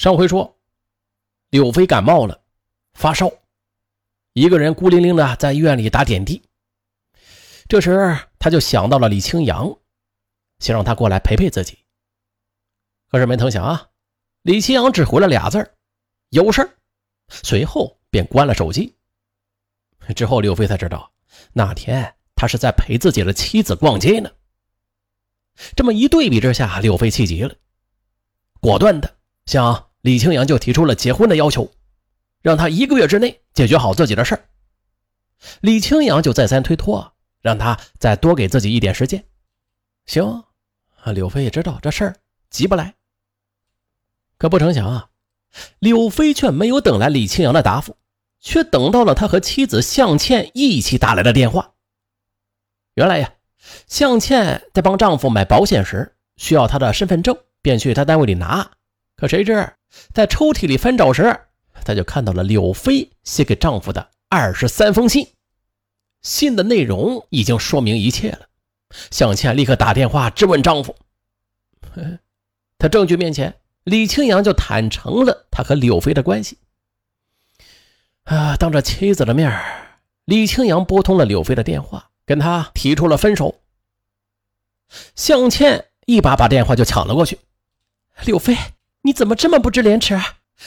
上回说，柳飞感冒了，发烧，一个人孤零零的在医院里打点滴。这时他就想到了李清扬，想让他过来陪陪自己。可是没成想啊，李清扬只回了俩字有事随后便关了手机。之后柳飞才知道，那天他是在陪自己的妻子逛街呢。这么一对比之下，柳飞气急了，果断的向李青阳就提出了结婚的要求，让他一个月之内解决好自己的事儿。李青阳就再三推脱，让他再多给自己一点时间。行，柳飞也知道这事儿急不来。可不成想啊，柳飞却没有等来李青阳的答复，却等到了他和妻子向倩一起打来的电话。原来呀。向倩在帮丈夫买保险时需要他的身份证，便去他单位里拿。可谁知在抽屉里翻找时，她就看到了柳飞写给丈夫的二十三封信。信的内容已经说明一切了。向倩立刻打电话质问丈夫。他证据面前，李青阳就坦诚了他和柳飞的关系。啊，当着妻子的面，李青阳拨通了柳飞的电话。跟他提出了分手，向倩一把把电话就抢了过去。柳飞，你怎么这么不知廉耻？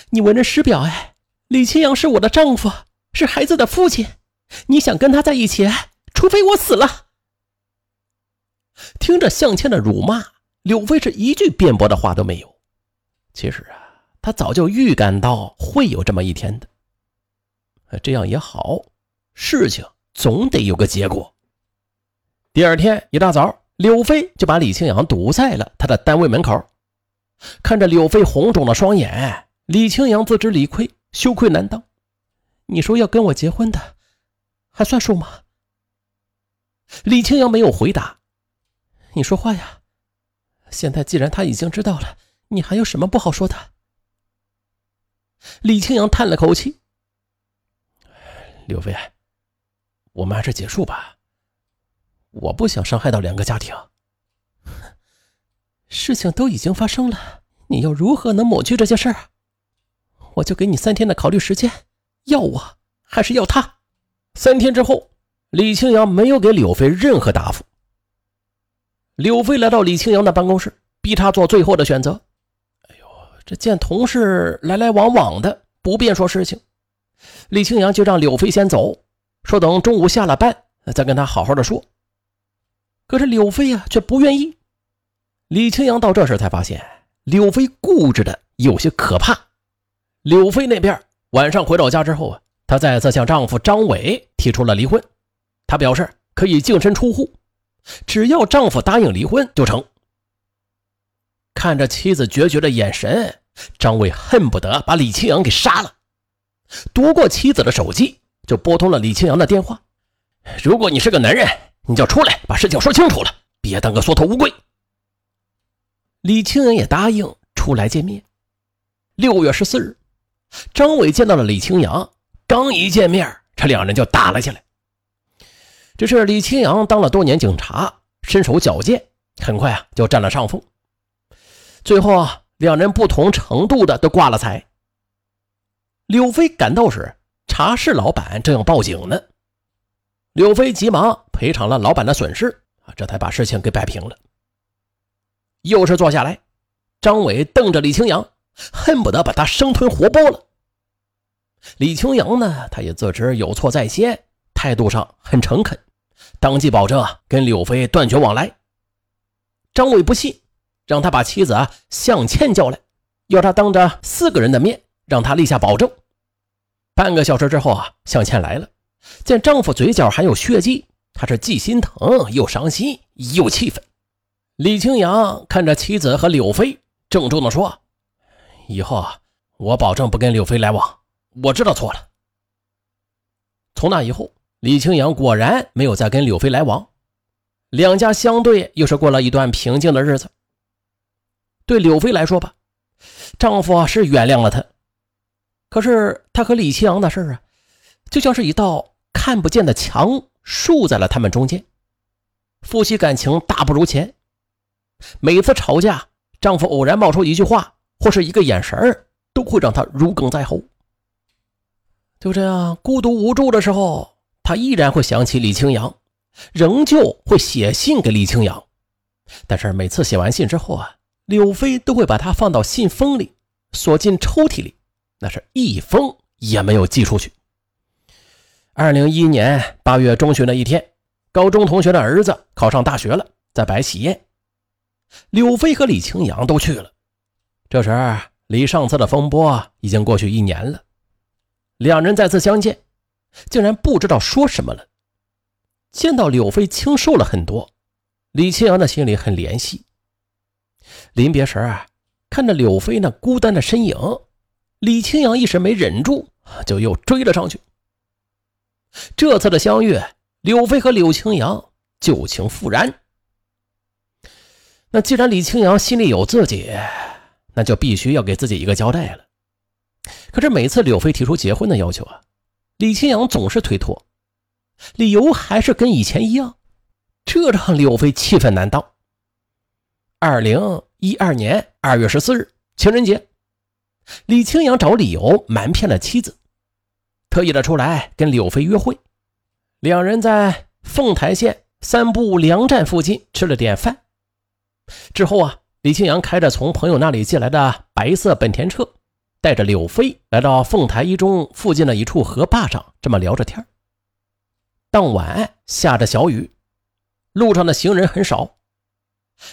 你为人师表哎！李清扬是我的丈夫，是孩子的父亲，你想跟他在一起，除非我死了。听着向倩的辱骂，柳飞是一句辩驳的话都没有。其实啊，他早就预感到会有这么一天的。这样也好，事情总得有个结果。第二天一大早，柳飞就把李清扬堵在了他的单位门口。看着柳飞红肿的双眼，李清扬自知理亏，羞愧难当。你说要跟我结婚的，还算数吗？李清扬没有回答。你说话呀！现在既然他已经知道了，你还有什么不好说的？李清扬叹了口气：“柳飞，我们还是结束吧。”我不想伤害到两个家庭。事情都已经发生了，你又如何能抹去这些事儿？我就给你三天的考虑时间，要我还是要他？三天之后，李青阳没有给柳飞任何答复。柳飞来到李青阳的办公室，逼他做最后的选择。哎呦，这见同事来来往往的，不便说事情。李青阳就让柳飞先走，说等中午下了班再跟他好好的说。可是柳飞呀，却不愿意。李清阳到这时才发现，柳飞固执的有些可怕。柳飞那边晚上回到家之后啊，她再次向丈夫张伟提出了离婚。她表示可以净身出户，只要丈夫答应离婚就成。看着妻子决绝的眼神，张伟恨不得把李清阳给杀了。夺过妻子的手机，就拨通了李清阳的电话：“如果你是个男人。”你就出来把事情说清楚了，别当个缩头乌龟。李青阳也答应出来见面。六月十四日，张伟见到了李青阳，刚一见面，这两人就打了起来。只是李青阳当了多年警察，身手矫健，很快啊就占了上风。最后啊，两人不同程度的都挂了彩。柳飞赶到时，茶室老板正要报警呢。柳飞急忙赔偿了老板的损失啊，这才把事情给摆平了。又是坐下来，张伟瞪着李青阳，恨不得把他生吞活剥了。李青阳呢，他也自知有错在先，态度上很诚恳，当即保证啊跟柳飞断绝往来。张伟不信，让他把妻子啊向倩叫来，要他当着四个人的面让他立下保证。半个小时之后啊，向倩来了。见丈夫嘴角还有血迹，她是既心疼又伤心又气愤。李青阳看着妻子和柳飞，郑重地说：“以后啊，我保证不跟柳飞来往，我知道错了。”从那以后，李青阳果然没有再跟柳飞来往，两家相对又是过了一段平静的日子。对柳飞来说吧，丈夫是原谅了她，可是她和李青阳的事啊，就像是一道。看不见的墙竖在了他们中间，夫妻感情大不如前。每次吵架，丈夫偶然冒出一句话或是一个眼神都会让她如鲠在喉。就这样孤独无助的时候，他依然会想起李清扬，仍旧会写信给李清扬。但是每次写完信之后啊，柳飞都会把它放到信封里，锁进抽屉里，那是一封也没有寄出去。二零一一年八月中旬的一天，高中同学的儿子考上大学了，在摆喜宴，柳飞和李青阳都去了。这时离上次的风波已经过去一年了。两人再次相见，竟然不知道说什么了。见到柳飞清瘦了很多，李青阳的心里很怜惜。临别时啊，看着柳飞那孤单的身影，李青阳一时没忍住，就又追了上去。这次的相遇，柳飞和柳青阳旧情复燃。那既然李清扬心里有自己，那就必须要给自己一个交代了。可是每次柳飞提出结婚的要求啊，李清扬总是推脱，理由还是跟以前一样，这让柳飞气愤难当。二零一二年二月十四日情人节，李清扬找理由瞒骗了妻子，特意的出来跟柳飞约会。两人在凤台县三步粮站附近吃了点饭，之后啊，李清阳开着从朋友那里借来的白色本田车。带着柳飞来到凤台一中附近的一处河坝上，这么聊着天当晚下着小雨，路上的行人很少。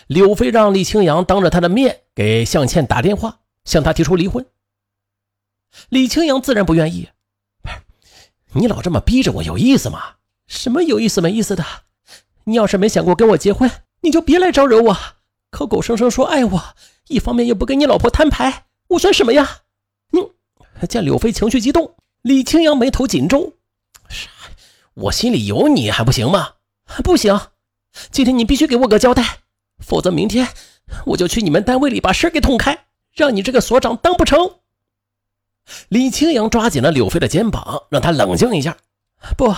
柳飞让李清扬当着他的面给向倩打电话，向他提出离婚。李清扬自然不愿意。你老这么逼着我，有意思吗？什么有意思没意思的？你要是没想过跟我结婚，你就别来招惹我。口口声声说爱我，一方面又不跟你老婆摊牌，我算什么呀？见柳飞情绪激动，李青阳眉头紧皱。我心里有你还不行吗？不行，今天你必须给我个交代，否则明天我就去你们单位里把事给捅开，让你这个所长当不成。李青阳抓紧了柳飞的肩膀，让他冷静一下。不，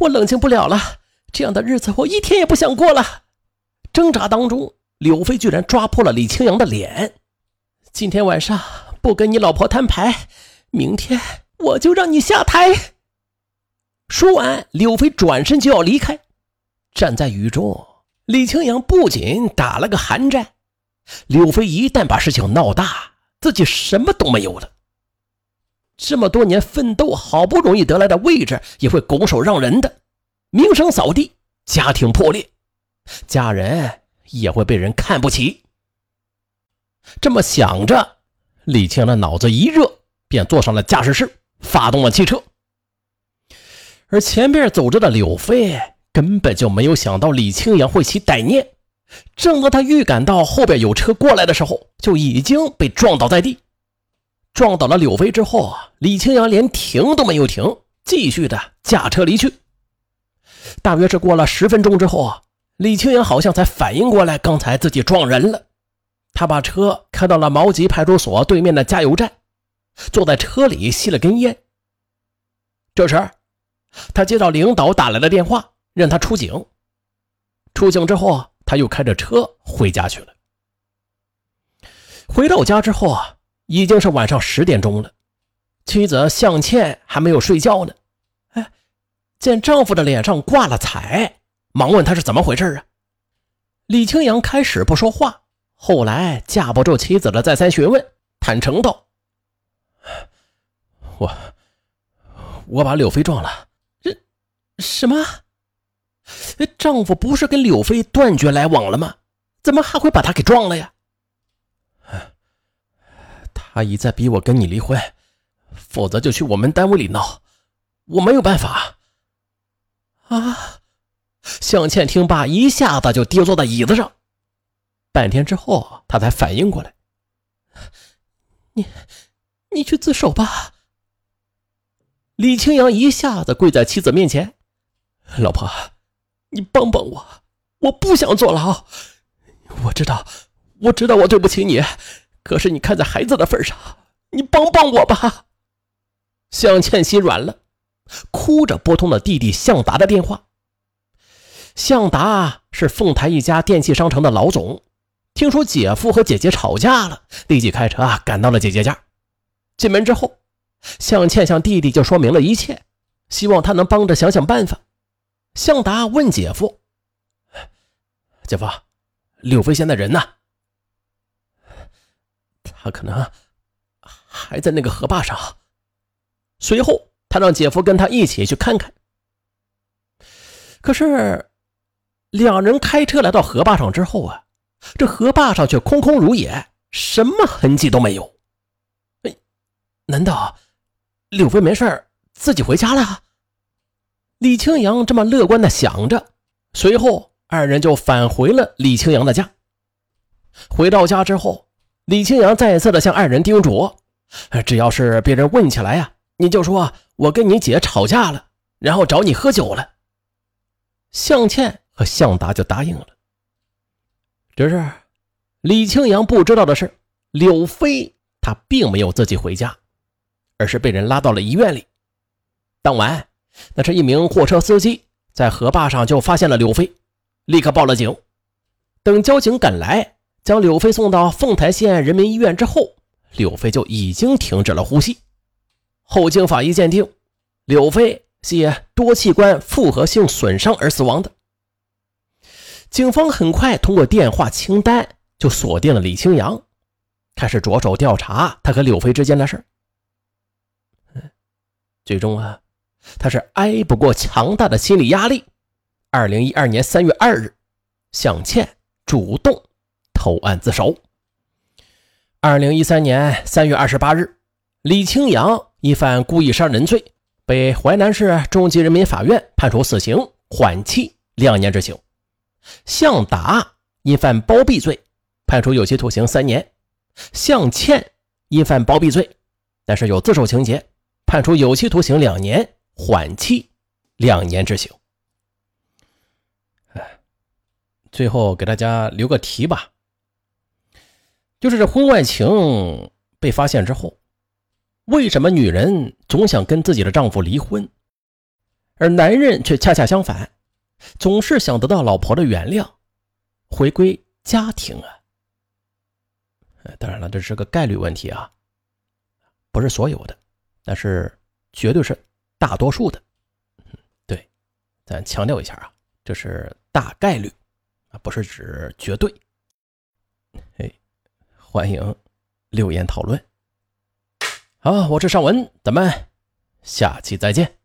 我冷静不了了，这样的日子我一天也不想过了。挣扎当中，柳飞居然抓破了李清扬的脸。今天晚上。不跟你老婆摊牌，明天我就让你下台。说完，柳飞转身就要离开。站在雨中，李清扬不仅打了个寒战。柳飞一旦把事情闹大，自己什么都没有了。这么多年奋斗，好不容易得来的位置，也会拱手让人的，名声扫地，家庭破裂，家人也会被人看不起。这么想着。李青的脑子一热，便坐上了驾驶室，发动了汽车。而前边走着的柳飞根本就没有想到李青阳会起歹念，正当他预感到后边有车过来的时候，就已经被撞倒在地。撞倒了柳飞之后，李青阳连停都没有停，继续的驾车离去。大约是过了十分钟之后啊，李青阳好像才反应过来，刚才自己撞人了。他把车开到了毛集派出所对面的加油站，坐在车里吸了根烟。这时，他接到领导打来的电话，让他出警。出警之后，他又开着车回家去了。回到家之后啊，已经是晚上十点钟了，妻子向倩还没有睡觉呢。哎，见丈夫的脸上挂了彩，忙问他是怎么回事啊？李清扬开始不说话。后来架不住妻子的再三询问，坦诚道：“我我把柳飞撞了。”这什么？丈夫不是跟柳飞断绝来往了吗？怎么还会把他给撞了呀？他一再逼我跟你离婚，否则就去我们单位里闹。我没有办法。啊！向倩听罢，一下子就跌坐在椅子上。半天之后，他才反应过来。你，你去自首吧。李清扬一下子跪在妻子面前：“老婆，你帮帮我，我不想坐牢。我知道，我知道我对不起你，可是你看在孩子的份上，你帮帮我吧。”向倩心软了，哭着拨通了弟弟向达的电话。向达是凤台一家电器商城的老总。听说姐夫和姐姐吵架了，立即开车啊赶到了姐姐家。进门之后，向倩向弟弟就说明了一切，希望他能帮着想想办法。向达问姐夫：“姐夫，柳飞现在人呢？他可能还在那个河坝上。”随后，他让姐夫跟他一起去看看。可是，两人开车来到河坝上之后啊，这河坝上却空空如也，什么痕迹都没有。哎，难道柳飞没事自己回家了？李青阳这么乐观的想着，随后二人就返回了李青阳的家。回到家之后，李青阳再次的向二人叮嘱：“只要是别人问起来呀，你就说我跟你姐吵架了，然后找你喝酒了。”向倩和向达就答应了。只是李青阳不知道的是，柳飞他并没有自己回家，而是被人拉到了医院里。当晚。那是一名货车司机在河坝上就发现了柳飞，立刻报了警。等交警赶来，将柳飞送到凤台县人民医院之后，柳飞就已经停止了呼吸。后经法医鉴定，柳飞系多器官复合性损伤而死亡的。警方很快通过电话清单就锁定了李青阳，开始着手调查他和柳飞之间的事最终啊。他是挨不过强大的心理压力。二零一二年三月二日，向倩主动投案自首。二零一三年三月二十八日，李清扬因犯故意杀人罪，被淮南市中级人民法院判处死刑，缓期两年执行。向达因犯包庇罪，判处有期徒刑三年。向倩因犯包庇罪，但是有自首情节，判处有期徒刑两年。缓期两年执行。哎，最后给大家留个题吧，就是这婚外情被发现之后，为什么女人总想跟自己的丈夫离婚，而男人却恰恰相反，总是想得到老婆的原谅，回归家庭啊？当然了，这是个概率问题啊，不是所有的，但是绝对是。大多数的，对，咱强调一下啊，这是大概率啊，不是指绝对。哎，欢迎留言讨论。好，我是尚文，咱们下期再见。